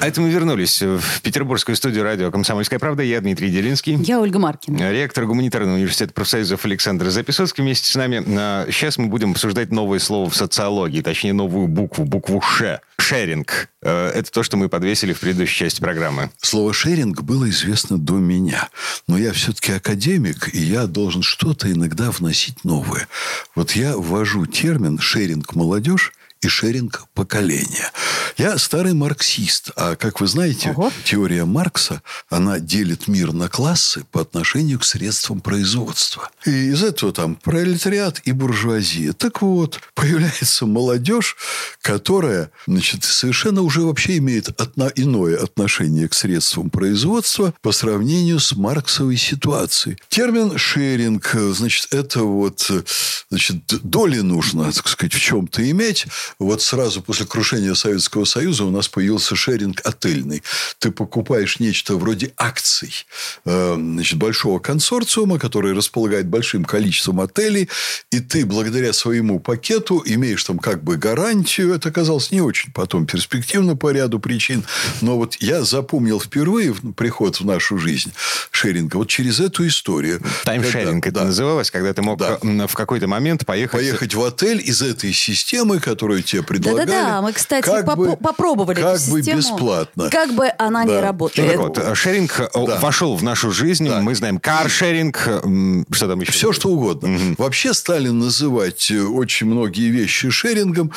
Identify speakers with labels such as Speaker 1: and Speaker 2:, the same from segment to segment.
Speaker 1: А это мы вернулись в петербургскую студию радио «Комсомольская правда». Я Дмитрий Делинский.
Speaker 2: Я Ольга Маркина.
Speaker 1: Ректор гуманитарного университета профсоюзов Александр Записоцкий вместе с нами. Сейчас мы будем обсуждать новое слово в социологии, точнее новую букву, букву «Ш». Шеринг. Э, это то, что мы подвесили в предыдущей части программы.
Speaker 3: Слово «шеринг» было известно до меня. Но я все-таки академик, и я должен что-то иногда вносить новое. Вот я ввожу термин «шеринг молодежь», и шеринг поколения. Я старый марксист, а, как вы знаете, Ого. теория Маркса, она делит мир на классы по отношению к средствам производства. И из этого там пролетариат и буржуазия. Так вот, появляется молодежь, которая, значит, совершенно уже вообще имеет одно иное отношение к средствам производства по сравнению с марксовой ситуацией. Термин шеринг, значит, это вот, значит, доли нужно, так сказать, в чем-то иметь, вот сразу после крушения Советского Союза у нас появился шеринг отельный. Ты покупаешь нечто вроде акций э, значит, большого консорциума, который располагает большим количеством отелей, и ты благодаря своему пакету имеешь там как бы гарантию. Это оказалось не очень потом перспективно по ряду причин. Но вот я запомнил впервые приход в нашу жизнь шеринга вот через эту историю.
Speaker 1: Таймшеринг это да. называлось, когда ты мог да. в какой-то момент поехать...
Speaker 3: Поехать в отель из этой системы, которую тебе предлагали.
Speaker 2: Да-да-да, мы, кстати, как поп- бы, попробовали
Speaker 3: Как
Speaker 2: эту
Speaker 3: бы систему. бесплатно.
Speaker 2: Как бы она да. не работает.
Speaker 1: Так вот, э, шеринг э, да. вошел в нашу жизнь. Да. Мы знаем каршеринг, что там еще?
Speaker 3: Все, что угодно. Угу. Вообще стали называть э, очень многие вещи шерингом,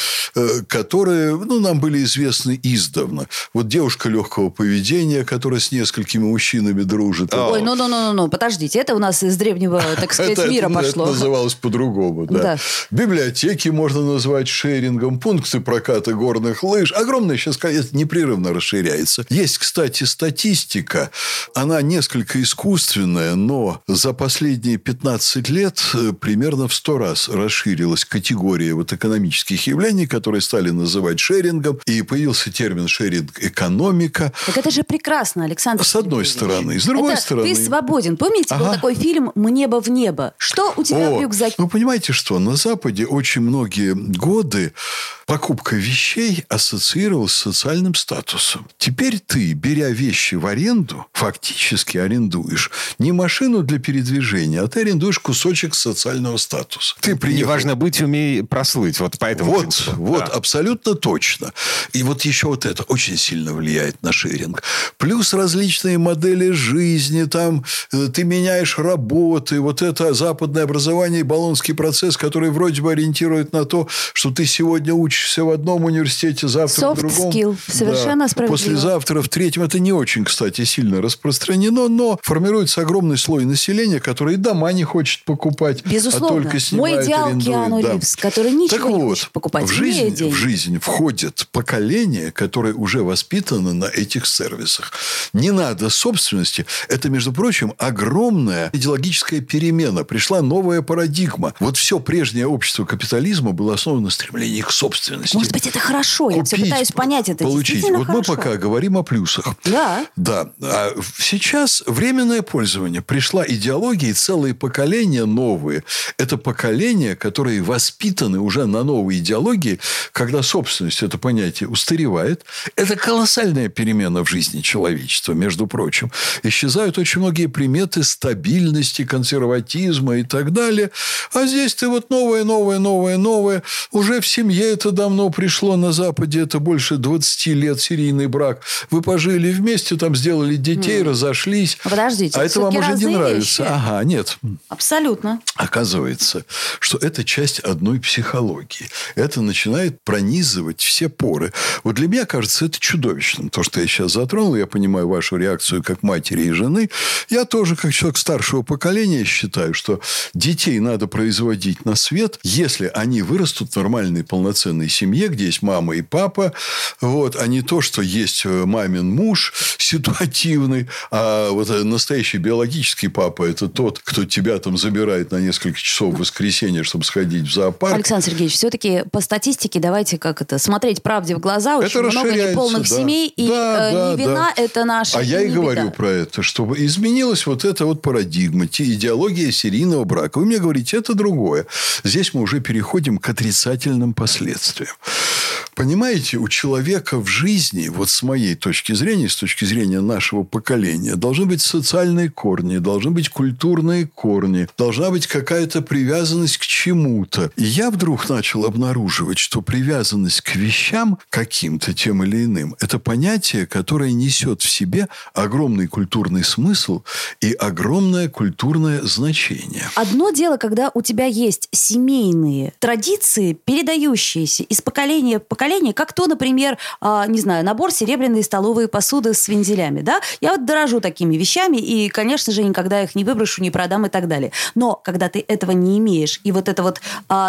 Speaker 3: которые ну, нам были известны издавна. Вот девушка легкого поведения, которая с несколькими мужчинами дружит.
Speaker 2: Ой, ну-ну-ну-ну, подождите, это у нас из древнего, так сказать, мира пошло.
Speaker 3: Это называлось по-другому, да. Библиотеки можно назвать шерингом пункты проката горных лыж. Огромное сейчас конечно, непрерывно расширяется. Есть, кстати, статистика. Она несколько искусственная, но за последние 15 лет э, примерно в 100 раз расширилась категория вот экономических явлений, которые стали называть шерингом. И появился термин шеринг-экономика.
Speaker 2: Так это же прекрасно, Александр.
Speaker 3: С одной стороны. С другой
Speaker 2: это
Speaker 3: стороны.
Speaker 2: Ты свободен. Помните, ага. был такой фильм «Небо в небо». Что у тебя О, в рюкзаке?
Speaker 3: Ну, понимаете что? На Западе очень многие годы покупка вещей ассоциировалась с социальным статусом. Теперь ты, беря вещи в аренду, фактически арендуешь не машину для передвижения, а ты арендуешь кусочек социального статуса. Ты
Speaker 1: приехал... Неважно быть, умей прослыть. Вот поэтому
Speaker 3: Вот, принципу. вот да. абсолютно точно. И вот еще вот это очень сильно влияет на шеринг. Плюс различные модели жизни, там э, ты меняешь работы, вот это западное образование и баллонский процесс, который вроде бы ориентирует на то, что ты сегодня учишь учишься в одном университете, завтра
Speaker 2: Soft
Speaker 3: в другом.
Speaker 2: Skill. Совершенно
Speaker 3: да.
Speaker 2: справедливо.
Speaker 3: Послезавтра в третьем. Это не очень, кстати, сильно распространено, но формируется огромный слой населения, который и дома не хочет покупать, а
Speaker 2: Безусловно.
Speaker 3: а только снимает,
Speaker 2: Мой идеал
Speaker 3: арендует.
Speaker 2: Киану
Speaker 3: да.
Speaker 2: Ривз, который ничего
Speaker 3: так
Speaker 2: не
Speaker 3: вот,
Speaker 2: хочет покупать,
Speaker 3: в жизнь, в жизнь входит поколение, которое уже воспитано на этих сервисах. Не надо собственности. Это, между прочим, огромная идеологическая перемена. Пришла новая парадигма. Вот все прежнее общество капитализма было основано на стремлении к собственности собственности.
Speaker 2: Может быть, это хорошо. Купить, Я все пытаюсь понять это.
Speaker 3: Получить. Вот
Speaker 2: хорошо.
Speaker 3: мы пока говорим о плюсах.
Speaker 2: Да.
Speaker 3: Да. А сейчас временное пользование. Пришла идеология и целые поколения новые. Это поколения, которые воспитаны уже на новой идеологии, когда собственность, это понятие, устаревает. Это колоссальная перемена в жизни человечества, между прочим. Исчезают очень многие приметы стабильности, консерватизма и так далее. А здесь ты вот новое, новое, новое, новое. Уже в семье это давно пришло на Западе, это больше 20 лет серийный брак. Вы пожили вместе, там сделали детей, mm. разошлись.
Speaker 2: Подождите,
Speaker 3: а это вам уже не нравится.
Speaker 2: Вещи.
Speaker 3: Ага, нет.
Speaker 2: Абсолютно.
Speaker 3: Оказывается, что это часть одной психологии. Это начинает пронизывать все поры. Вот для меня кажется это чудовищным. То, что я сейчас затронул, я понимаю вашу реакцию как матери и жены. Я тоже, как человек старшего поколения, считаю, что детей надо производить на свет, если они вырастут в нормальной, полноценной семье, где есть мама и папа, вот, а не то, что есть э, мамин муж ситуативный, а вот настоящий биологический папа – это тот, кто тебя там забирает на несколько часов в воскресенье, чтобы сходить в зоопарк.
Speaker 2: Александр Сергеевич, все-таки по статистике давайте как это смотреть правде в глаза. Очень это много неполных да. семей, и да, э, не вина да. это наша.
Speaker 3: А я и говорю про это, чтобы изменилась вот эта вот парадигма, идеология серийного брака. Вы мне говорите, это другое. Здесь мы уже переходим к отрицательным последствиям. Понимаете, у человека в жизни, вот с моей точки зрения, с точки зрения нашего поколения, должны быть социальные корни, должны быть культурные корни, должна быть какая-то привязанность к чему-то. И я вдруг начал обнаруживать, что привязанность к вещам каким-то тем или иным – это понятие, которое несет в себе огромный культурный смысл и огромное культурное значение.
Speaker 2: Одно дело, когда у тебя есть семейные традиции, передающиеся из поколения в поколение, поколения, как то, например, э, не знаю, набор серебряной столовой посуды с вензелями, да? Я вот дорожу такими вещами, и, конечно же, никогда их не выброшу, не продам и так далее. Но когда ты этого не имеешь, и вот эта вот, э,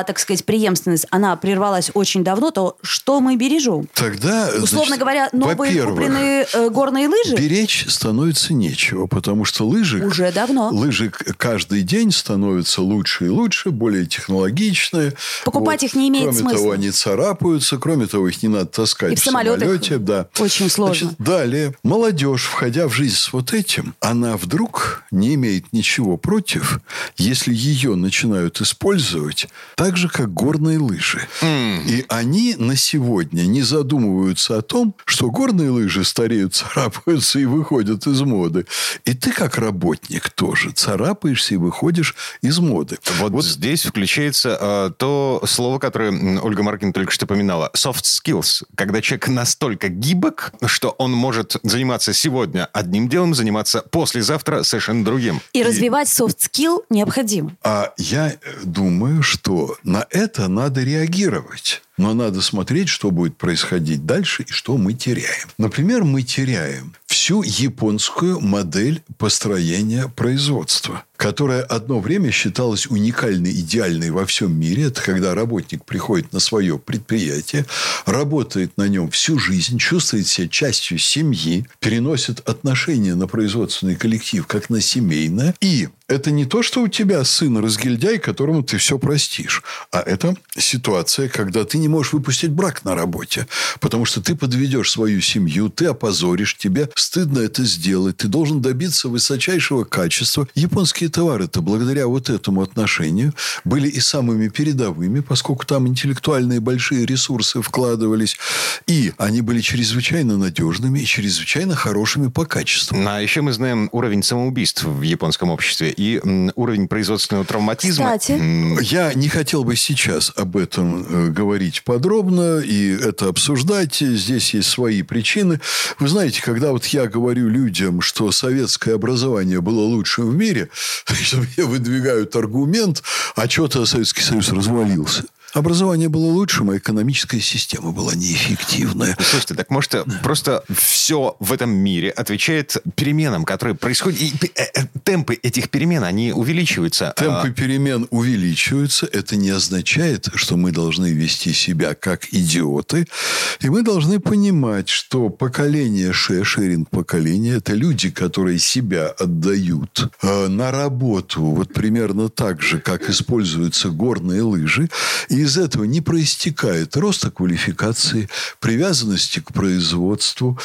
Speaker 2: так сказать, преемственность, она прервалась очень давно, то что мы бережем?
Speaker 3: Тогда,
Speaker 2: Условно значит, говоря, новые купленные э, горные лыжи?
Speaker 3: Беречь становится нечего, потому что лыжи...
Speaker 2: Уже давно.
Speaker 3: Лыжи каждый день становятся лучше и лучше, более технологичные.
Speaker 2: Покупать вот. их не имеет
Speaker 3: кроме
Speaker 2: смысла.
Speaker 3: Кроме того, они царапаются, кроме Кроме того, их не надо таскать
Speaker 2: и в,
Speaker 3: в самолете. Да.
Speaker 2: Очень сложно.
Speaker 3: Значит, далее. Молодежь, входя в жизнь с вот этим, она вдруг не имеет ничего против, если ее начинают использовать так же, как горные лыжи. Mm. И они на сегодня не задумываются о том, что горные лыжи стареют, царапаются и выходят из моды. И ты, как работник, тоже царапаешься и выходишь из моды.
Speaker 1: Вот, вот здесь включается э, то слово, которое Ольга Маркин только что поминала – soft skills, когда человек настолько гибок, что он может заниматься сегодня одним делом, заниматься послезавтра совершенно другим.
Speaker 2: И, и... развивать soft skill необходимо.
Speaker 3: А я думаю, что на это надо реагировать. Но надо смотреть, что будет происходить дальше и что мы теряем. Например, мы теряем всю японскую модель построения производства, которая одно время считалась уникальной, идеальной во всем мире. Это когда работник приходит на свое предприятие, работает на нем всю жизнь, чувствует себя частью семьи, переносит отношения на производственный коллектив как на семейное. И это не то, что у тебя сын разгильдяй, которому ты все простишь, а это ситуация, когда ты не можешь выпустить брак на работе, потому что ты подведешь свою семью, ты опозоришь, тебе стыдно это сделать, ты должен добиться высочайшего качества. Японские товары-то благодаря вот этому отношению были и самыми передовыми, поскольку там интеллектуальные большие ресурсы вкладывались, и они были чрезвычайно надежными и чрезвычайно хорошими по качеству.
Speaker 1: А еще мы знаем уровень самоубийств в японском обществе и уровень производственного травматизма.
Speaker 2: Кстати.
Speaker 3: Я не хотел бы сейчас об этом э, говорить подробно и это обсуждать. Здесь есть свои причины. Вы знаете, когда вот я говорю людям, что советское образование было лучшим в мире, мне выдвигают аргумент, а что-то Советский Союз развалился. Образование было лучшим, а экономическая система была неэффективная.
Speaker 1: Слушайте, так может просто все в этом мире отвечает переменам, которые происходят, и э, э, темпы этих перемен, они увеличиваются.
Speaker 3: А темпы перемен увеличиваются. Это не означает, что мы должны вести себя как идиоты. И мы должны понимать, что поколение Ше, шеринг поколение, это люди, которые себя отдают э, на работу вот примерно так же, как используются горные лыжи. И из этого не проистекает роста квалификации, привязанности к производству,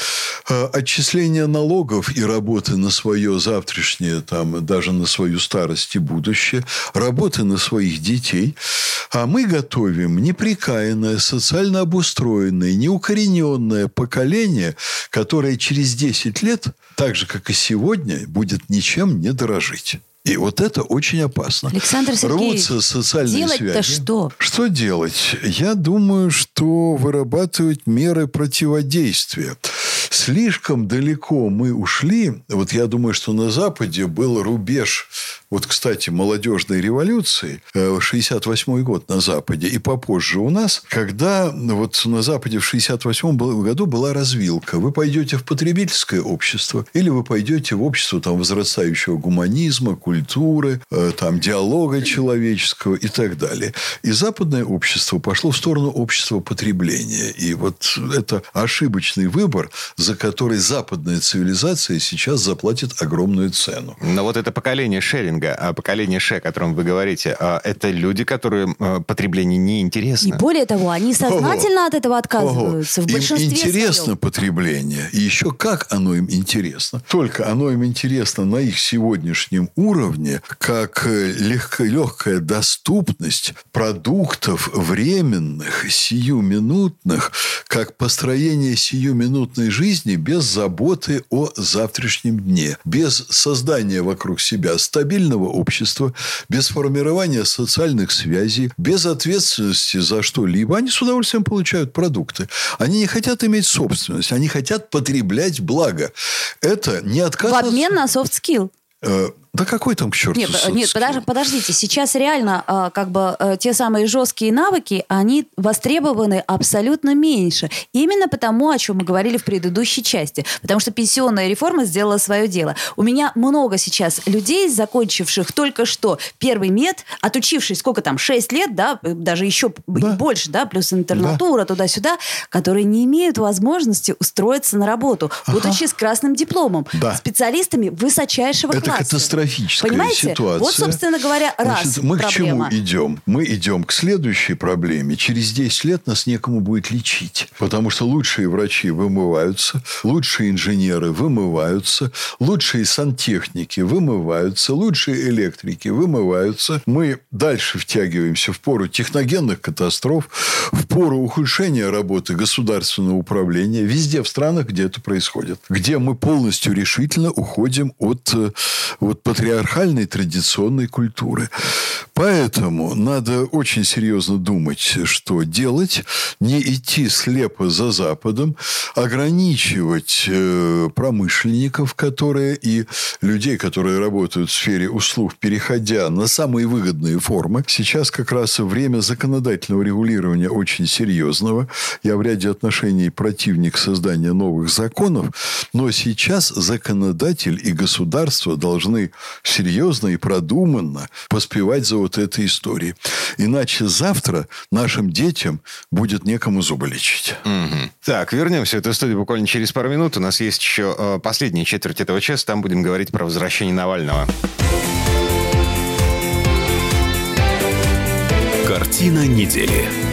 Speaker 3: э, отчисления налогов и работы на свое завтрашнее, там, даже на свою старость и будущее, работы на своих детей. А мы готовим неприкаянное, социально обустроенное, неукорененное поколение, которое через 10 лет, так же, как и сегодня, будет ничем не дорожить. И вот это очень опасно.
Speaker 2: Александр Сергеевич,
Speaker 3: Рвутся социальные
Speaker 2: делать-то
Speaker 3: связи.
Speaker 2: что?
Speaker 3: Что делать? Я думаю, что вырабатывать меры противодействия. Слишком далеко мы ушли. Вот я думаю, что на Западе был рубеж вот, кстати, молодежной революции, 68 год на Западе и попозже у нас, когда вот на Западе в 68 году была развилка. Вы пойдете в потребительское общество или вы пойдете в общество там, возрастающего гуманизма, культуры, там, диалога человеческого и так далее. И западное общество пошло в сторону общества потребления. И вот это ошибочный выбор, за который западная цивилизация сейчас заплатит огромную цену.
Speaker 1: Но вот это поколение шеринга, а поколение ше, о котором вы говорите, а это люди, которые э, потребление не интересно.
Speaker 2: И более того, они сознательно Ого. от этого отказываются. Ого. В большинстве
Speaker 3: им интересно своем. потребление. И еще как оно им интересно. Только оно им интересно на их сегодняшнем уровне, как э, легко, легкая доступность продуктов временных, сиюминутных, как построение сиюминутной жизни без заботы о завтрашнем дне, без создания вокруг себя стабильного общества, без формирования социальных связей, без ответственности за что-либо. Они с удовольствием получают продукты. Они не хотят иметь собственность, они хотят потреблять благо. Это не отказ...
Speaker 2: В обмен на soft skill.
Speaker 3: Э, да какой там к черту
Speaker 2: Нет, нет подож, подождите. Сейчас реально а, как бы э, те самые жесткие навыки, они востребованы абсолютно меньше. Именно потому, о чем мы говорили в предыдущей части. Потому что пенсионная реформа сделала свое дело. У меня много сейчас людей, закончивших только что первый мед, отучившись сколько там, 6 лет, да, даже еще да. больше, да, плюс интернатура да. туда-сюда, которые не имеют возможности устроиться на работу, ага. будучи с красным дипломом, да. специалистами высочайшего
Speaker 3: Это
Speaker 2: класса.
Speaker 3: Это катастрофическая Понимаете? ситуация.
Speaker 2: Вот, собственно говоря, раз
Speaker 3: Значит, мы
Speaker 2: проблема.
Speaker 3: к чему идем? Мы идем к следующей проблеме. Через 10 лет нас некому будет лечить. Потому что лучшие врачи вымываются, лучшие инженеры вымываются, лучшие сантехники вымываются, лучшие электрики вымываются. Мы дальше втягиваемся в пору техногенных катастроф, в пору ухудшения работы государственного управления везде в странах, где это происходит. Где мы полностью решительно уходим от, э, от патриархальной традиционной культуры. Поэтому надо очень серьезно думать, что делать, не идти слепо за Западом, ограничивать э, промышленников, которые и людей, которые работают в сфере услуг, переходя на самые выгодные формы. Сейчас как раз время законодательного регулирования очень серьезного. Я в ряде отношений противник создания новых законов, но сейчас законодатель и государство должны серьезно и продуманно поспевать за вот этой историей. Иначе завтра нашим детям будет некому зубы лечить.
Speaker 1: Угу. Так, вернемся в эту студию буквально через пару минут. У нас есть еще э, последняя четверть этого часа. Там будем говорить про возвращение Навального.
Speaker 4: Картина недели.